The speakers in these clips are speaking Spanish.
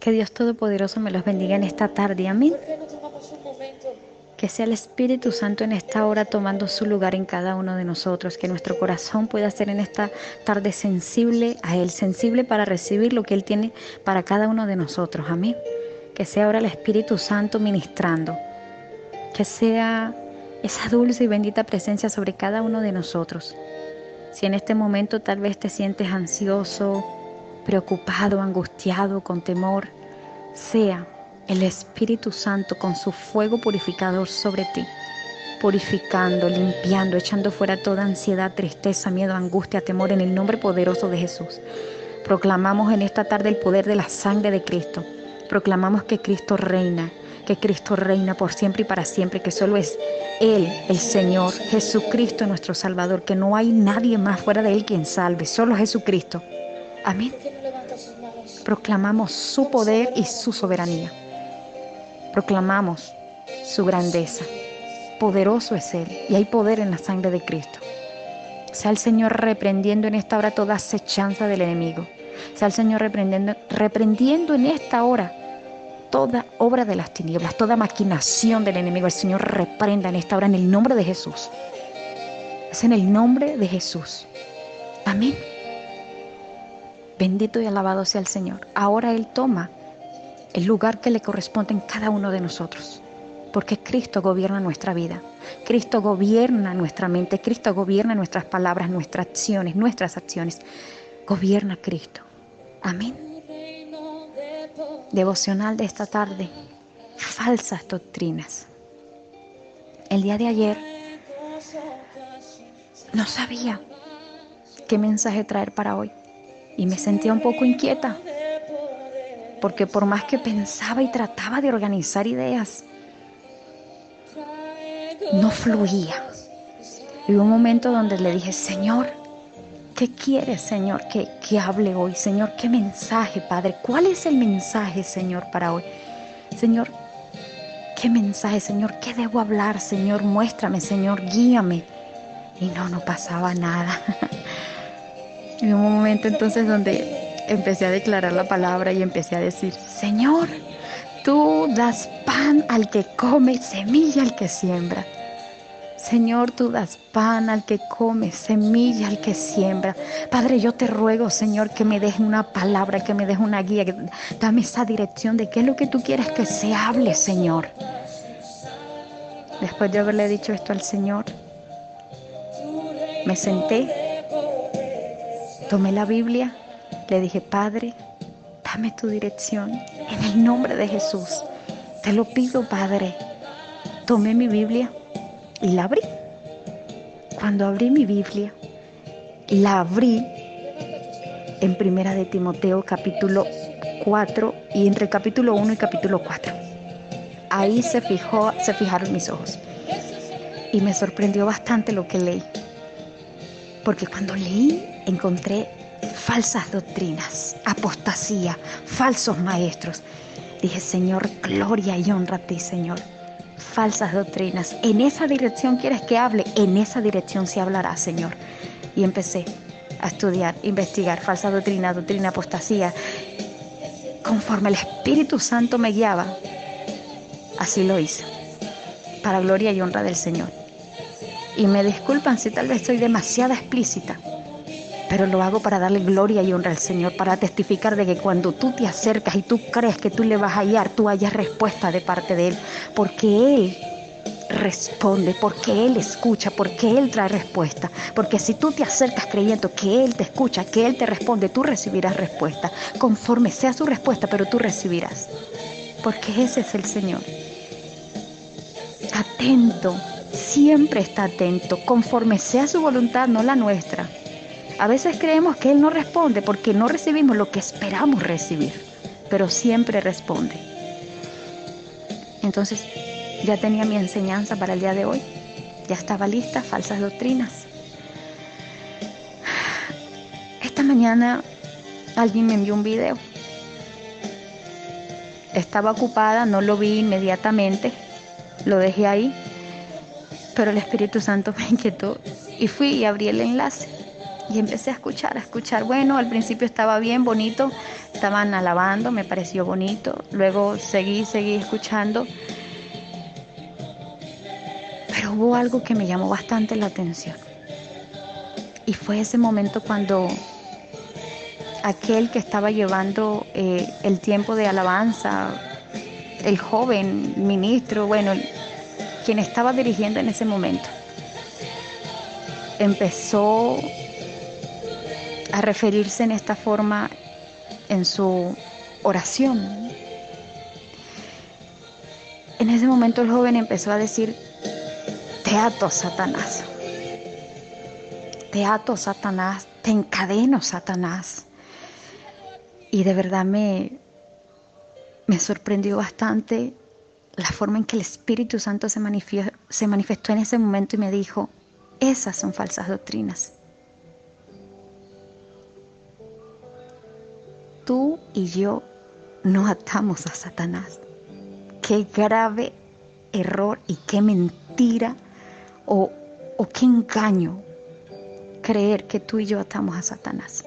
Que Dios Todopoderoso me los bendiga en esta tarde. Amén. Que sea el Espíritu Santo en esta hora tomando su lugar en cada uno de nosotros. Que nuestro corazón pueda ser en esta tarde sensible a Él, sensible para recibir lo que Él tiene para cada uno de nosotros. Amén. Que sea ahora el Espíritu Santo ministrando. Que sea esa dulce y bendita presencia sobre cada uno de nosotros. Si en este momento tal vez te sientes ansioso, preocupado, angustiado, con temor, sea el Espíritu Santo con su fuego purificador sobre ti, purificando, limpiando, echando fuera toda ansiedad, tristeza, miedo, angustia, temor en el nombre poderoso de Jesús. Proclamamos en esta tarde el poder de la sangre de Cristo. Proclamamos que Cristo reina, que Cristo reina por siempre y para siempre, que solo es Él, el Señor, Jesucristo nuestro Salvador, que no hay nadie más fuera de Él quien salve, solo Jesucristo. Amén. Proclamamos su poder y su soberanía. Proclamamos su grandeza. Poderoso es Él y hay poder en la sangre de Cristo. Sea el Señor reprendiendo en esta hora toda acechanza del enemigo. Sea el Señor reprendiendo, reprendiendo en esta hora toda obra de las tinieblas, toda maquinación del enemigo. El Señor reprenda en esta hora en el nombre de Jesús. Es en el nombre de Jesús. Amén. Bendito y alabado sea el Señor. Ahora Él toma el lugar que le corresponde en cada uno de nosotros. Porque Cristo gobierna nuestra vida. Cristo gobierna nuestra mente. Cristo gobierna nuestras palabras, nuestras acciones, nuestras acciones. Gobierna Cristo. Amén. Devocional de esta tarde. Falsas doctrinas. El día de ayer no sabía qué mensaje traer para hoy y me sentía un poco inquieta, porque por más que pensaba y trataba de organizar ideas, no fluía. Y hubo un momento donde le dije, Señor, ¿qué quieres, Señor, que, que hable hoy? Señor, ¿qué mensaje, Padre? ¿Cuál es el mensaje, Señor, para hoy? Señor, ¿qué mensaje, Señor? ¿Qué debo hablar, Señor? Muéstrame, Señor, guíame. Y no, no pasaba nada. Y un momento entonces donde empecé a declarar la palabra y empecé a decir, Señor, tú das pan al que come, semilla al que siembra. Señor, tú das pan al que come, semilla al que siembra. Padre, yo te ruego, Señor, que me deje una palabra, que me deje una guía, dame esa dirección de qué es lo que tú quieres que se hable, Señor. Después de haberle dicho esto al Señor, me senté Tomé la Biblia, le dije, Padre, dame tu dirección en el nombre de Jesús. Te lo pido, Padre. Tomé mi Biblia y la abrí. Cuando abrí mi Biblia, la abrí en Primera de Timoteo capítulo 4 y entre capítulo 1 y capítulo 4. Ahí se fijó, se fijaron mis ojos. Y me sorprendió bastante lo que leí. Porque cuando leí encontré falsas doctrinas, apostasía, falsos maestros. Dije, Señor, gloria y honra a ti, Señor. Falsas doctrinas. En esa dirección quieres que hable, en esa dirección se hablará, Señor. Y empecé a estudiar, investigar falsa doctrina, doctrina, apostasía. Conforme el Espíritu Santo me guiaba, así lo hice, para gloria y honra del Señor. Y me disculpan si tal vez soy demasiado explícita, pero lo hago para darle gloria y honra al Señor, para testificar de que cuando tú te acercas y tú crees que tú le vas a hallar, tú hayas respuesta de parte de Él, porque Él responde, porque Él escucha, porque Él trae respuesta. Porque si tú te acercas creyendo que Él te escucha, que Él te responde, tú recibirás respuesta. Conforme sea su respuesta, pero tú recibirás. Porque ese es el Señor. Atento, siempre está atento, conforme sea su voluntad, no la nuestra. A veces creemos que Él no responde porque no recibimos lo que esperamos recibir, pero siempre responde. Entonces, ya tenía mi enseñanza para el día de hoy. Ya estaba lista, falsas doctrinas. Esta mañana alguien me envió un video. Estaba ocupada, no lo vi inmediatamente, lo dejé ahí, pero el Espíritu Santo me inquietó y fui y abrí el enlace y empecé a escuchar, a escuchar. Bueno, al principio estaba bien, bonito, estaban alabando, me pareció bonito. Luego seguí, seguí escuchando. Pero hubo algo que me llamó bastante la atención. Y fue ese momento cuando aquel que estaba llevando eh, el tiempo de alabanza, el joven ministro, bueno, quien estaba dirigiendo en ese momento, empezó a referirse en esta forma en su oración. En ese momento el joven empezó a decir, te ato, Satanás. Te ato, Satanás. Te encadeno, Satanás. Y de verdad me, me sorprendió bastante la forma en que el Espíritu Santo se manifestó en ese momento y me dijo, esas son falsas doctrinas. Tú y yo no atamos a Satanás. Qué grave error y qué mentira o, o qué engaño creer que tú y yo atamos a Satanás.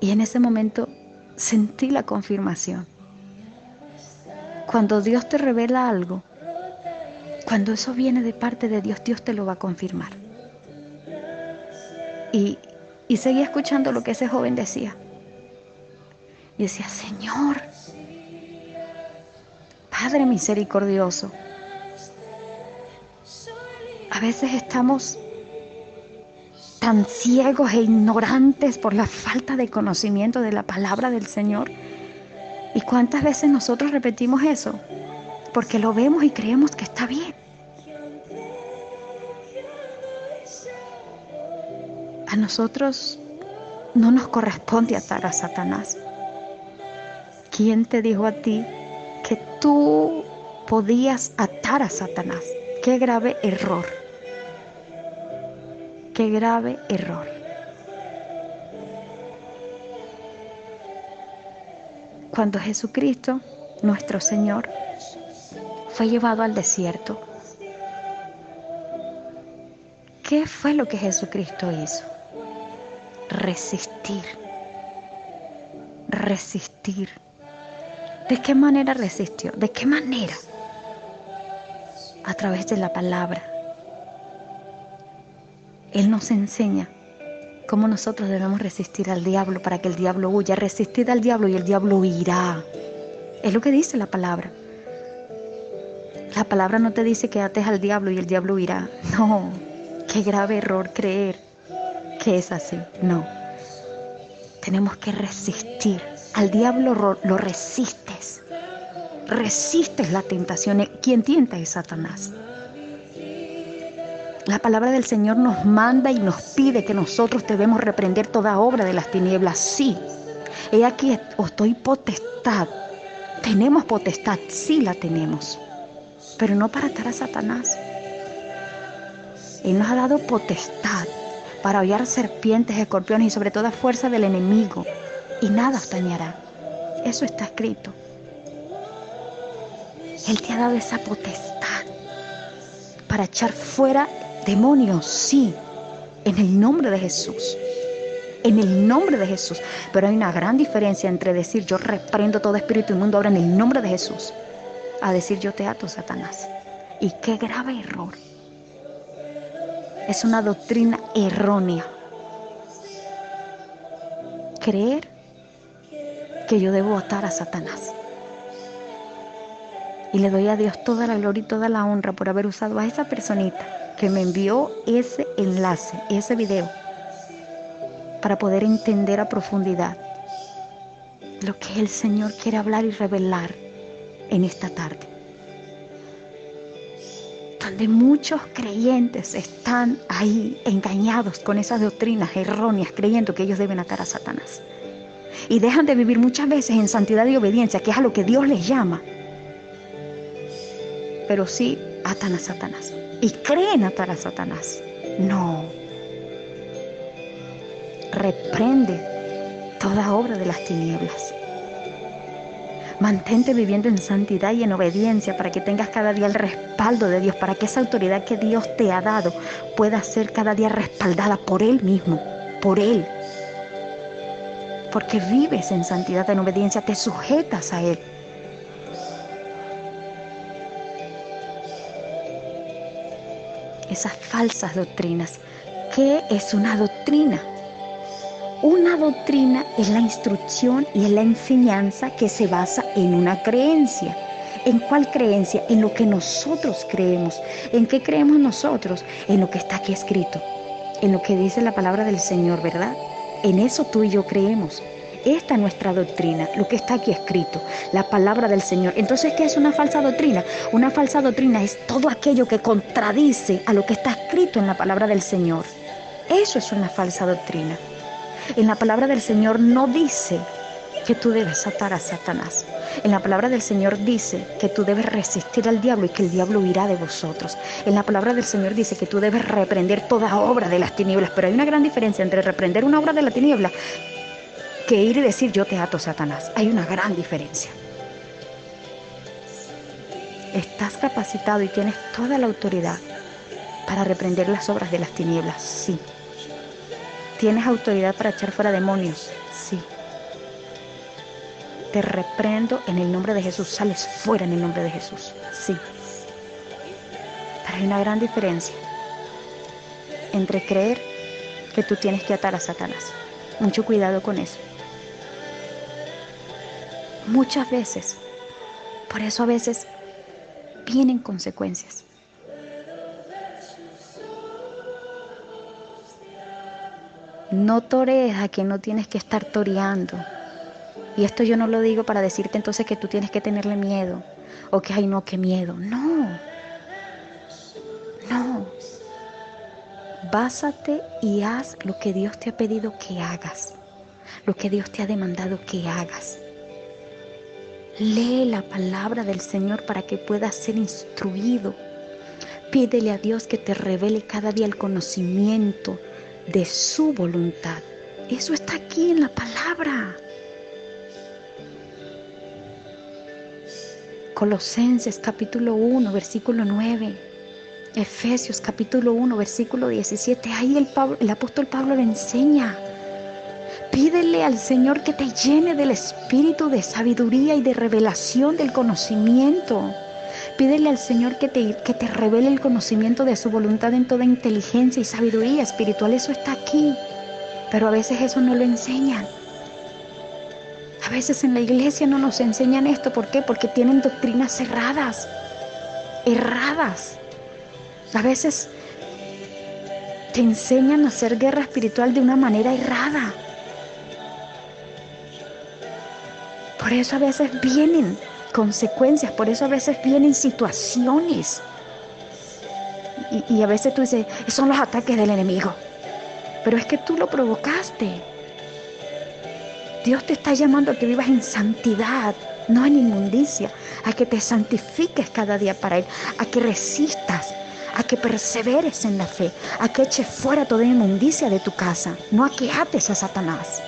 Y en ese momento sentí la confirmación. Cuando Dios te revela algo, cuando eso viene de parte de Dios, Dios te lo va a confirmar. Y, y seguí escuchando lo que ese joven decía. Y decía, Señor, Padre misericordioso, a veces estamos tan ciegos e ignorantes por la falta de conocimiento de la palabra del Señor. ¿Y cuántas veces nosotros repetimos eso? porque lo vemos y creemos que está bien. A nosotros no nos corresponde atar a Satanás. ¿Quién te dijo a ti que tú podías atar a Satanás? Qué grave error. Qué grave error. Cuando Jesucristo, nuestro Señor, fue llevado al desierto. ¿Qué fue lo que Jesucristo hizo? Resistir. Resistir. ¿De qué manera resistió? ¿De qué manera? A través de la palabra. Él nos enseña cómo nosotros debemos resistir al diablo para que el diablo huya. Resistir al diablo y el diablo huirá. Es lo que dice la palabra. La palabra no te dice que ates al diablo y el diablo huirá. No, qué grave error creer que es así. No. Tenemos que resistir. Al diablo lo resistes. Resistes la tentación. Quien tienta es Satanás. La palabra del Señor nos manda y nos pide que nosotros debemos reprender toda obra de las tinieblas. Sí. He aquí, estoy potestad. Tenemos potestad, sí la tenemos pero no para atar a Satanás. Él nos ha dado potestad para hollar serpientes, escorpiones y sobre toda fuerza del enemigo, y nada os dañará. Eso está escrito. Él te ha dado esa potestad para echar fuera demonios, sí, en el nombre de Jesús. En el nombre de Jesús. Pero hay una gran diferencia entre decir yo reprendo todo espíritu inmundo ahora en el nombre de Jesús a decir yo te ato, Satanás. Y qué grave error. Es una doctrina errónea. Creer que yo debo atar a Satanás. Y le doy a Dios toda la gloria y toda la honra por haber usado a esa personita que me envió ese enlace, ese video, para poder entender a profundidad lo que el Señor quiere hablar y revelar en esta tarde. Donde muchos creyentes están ahí engañados con esas doctrinas erróneas, creyendo que ellos deben atar a Satanás. Y dejan de vivir muchas veces en santidad y obediencia, que es a lo que Dios les llama. Pero sí atan a Satanás. Y creen atar a Satanás. No. Reprende toda obra de las tinieblas. Mantente viviendo en santidad y en obediencia para que tengas cada día el respaldo de Dios, para que esa autoridad que Dios te ha dado pueda ser cada día respaldada por Él mismo, por Él. porque vives en santidad, en obediencia, te sujetas a Él. Esas falsas doctrinas. ¿Qué es una doctrina? Una doctrina es la instrucción y es la enseñanza que se basa en una creencia. ¿En cuál creencia? En lo que nosotros creemos. ¿En qué creemos nosotros? En lo que está aquí escrito. En lo que dice la palabra del Señor, ¿verdad? En eso tú y yo creemos. Esta es nuestra doctrina, lo que está aquí escrito, la palabra del Señor. Entonces, ¿qué es una falsa doctrina? Una falsa doctrina es todo aquello que contradice a lo que está escrito en la palabra del Señor. Eso es una falsa doctrina. En la palabra del Señor no dice que tú debes atar a Satanás. En la palabra del Señor dice que tú debes resistir al diablo y que el diablo huirá de vosotros. En la palabra del Señor dice que tú debes reprender toda obra de las tinieblas. Pero hay una gran diferencia entre reprender una obra de la tiniebla que ir y decir yo te ato Satanás. Hay una gran diferencia. Estás capacitado y tienes toda la autoridad para reprender las obras de las tinieblas, sí. ¿Tienes autoridad para echar fuera demonios? Sí te reprendo en el nombre de Jesús, sales fuera en el nombre de Jesús. Sí. Pero hay una gran diferencia entre creer que tú tienes que atar a Satanás. Mucho cuidado con eso. Muchas veces, por eso a veces vienen consecuencias. No torees a que no tienes que estar toreando. Y esto yo no lo digo para decirte entonces que tú tienes que tenerle miedo o que, ay, no, qué miedo. No, no. Básate y haz lo que Dios te ha pedido que hagas, lo que Dios te ha demandado que hagas. Lee la palabra del Señor para que puedas ser instruido. Pídele a Dios que te revele cada día el conocimiento de su voluntad. Eso está aquí en la palabra. Colosenses capítulo 1, versículo 9. Efesios capítulo 1, versículo 17. Ahí el, apóstol Pablo le enseña. Pídele al Señor que te llene del espíritu de sabiduría y de revelación del conocimiento. Pídele al Señor que te, que te revele el conocimiento de su voluntad en toda inteligencia y sabiduría espiritual. Eso está aquí. Pero a veces eso no lo enseñan. A veces en la iglesia no nos enseñan esto. ¿Por qué? Porque tienen doctrinas cerradas, erradas. A veces te enseñan a hacer guerra espiritual de una manera errada. Por eso a veces vienen consecuencias, por eso a veces vienen situaciones. Y, a veces tú dices, son los ataques del enemigo. Pero es que tú lo provocaste. Dios te está llamando a que vivas en santidad, no en inmundicia, a que te santifiques cada día para Él, a que resistas, a que perseveres en la fe, a que eches fuera toda inmundicia de tu casa, no a que ates a Satanás.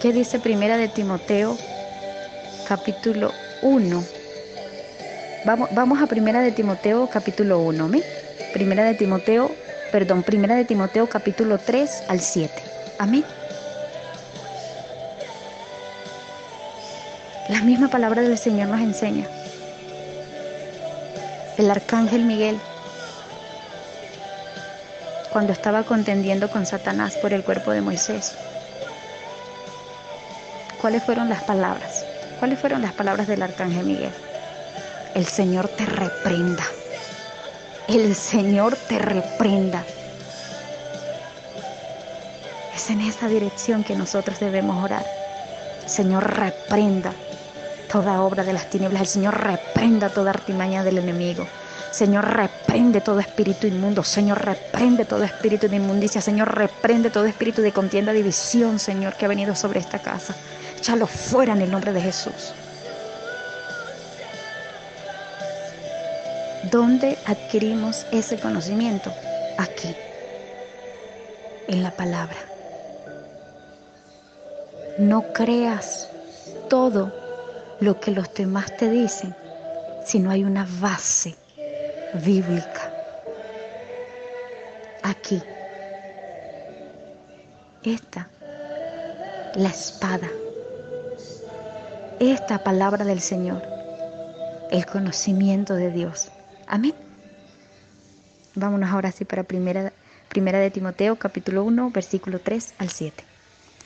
¿Qué dice Primera de Timoteo, capítulo 1? Vamos, vamos a Primera de Timoteo, capítulo 1, ¿me? Primera de Timoteo perdón, primera de Timoteo capítulo 3 al 7. Amén. La misma palabra del Señor nos enseña. El arcángel Miguel, cuando estaba contendiendo con Satanás por el cuerpo de Moisés, ¿cuáles fueron las palabras? ¿Cuáles fueron las palabras del arcángel Miguel? El Señor te reprenda el Señor te reprenda. Es en esa dirección que nosotros debemos orar. Señor, reprenda toda obra de las tinieblas. El Señor reprenda toda artimaña del enemigo. Señor, reprende todo espíritu inmundo. Señor, reprende todo espíritu de inmundicia. Señor, reprende todo espíritu de contienda, división, Señor, que ha venido sobre esta casa. Échalo fuera en el nombre de Jesús. ¿Dónde adquirimos ese conocimiento? Aquí, en la palabra. No creas todo lo que los demás te dicen si no hay una base bíblica. Aquí, esta, la espada, esta palabra del Señor, el conocimiento de Dios. Amén. Vámonos ahora sí para primera, primera de Timoteo capítulo 1, versículo 3 al 7.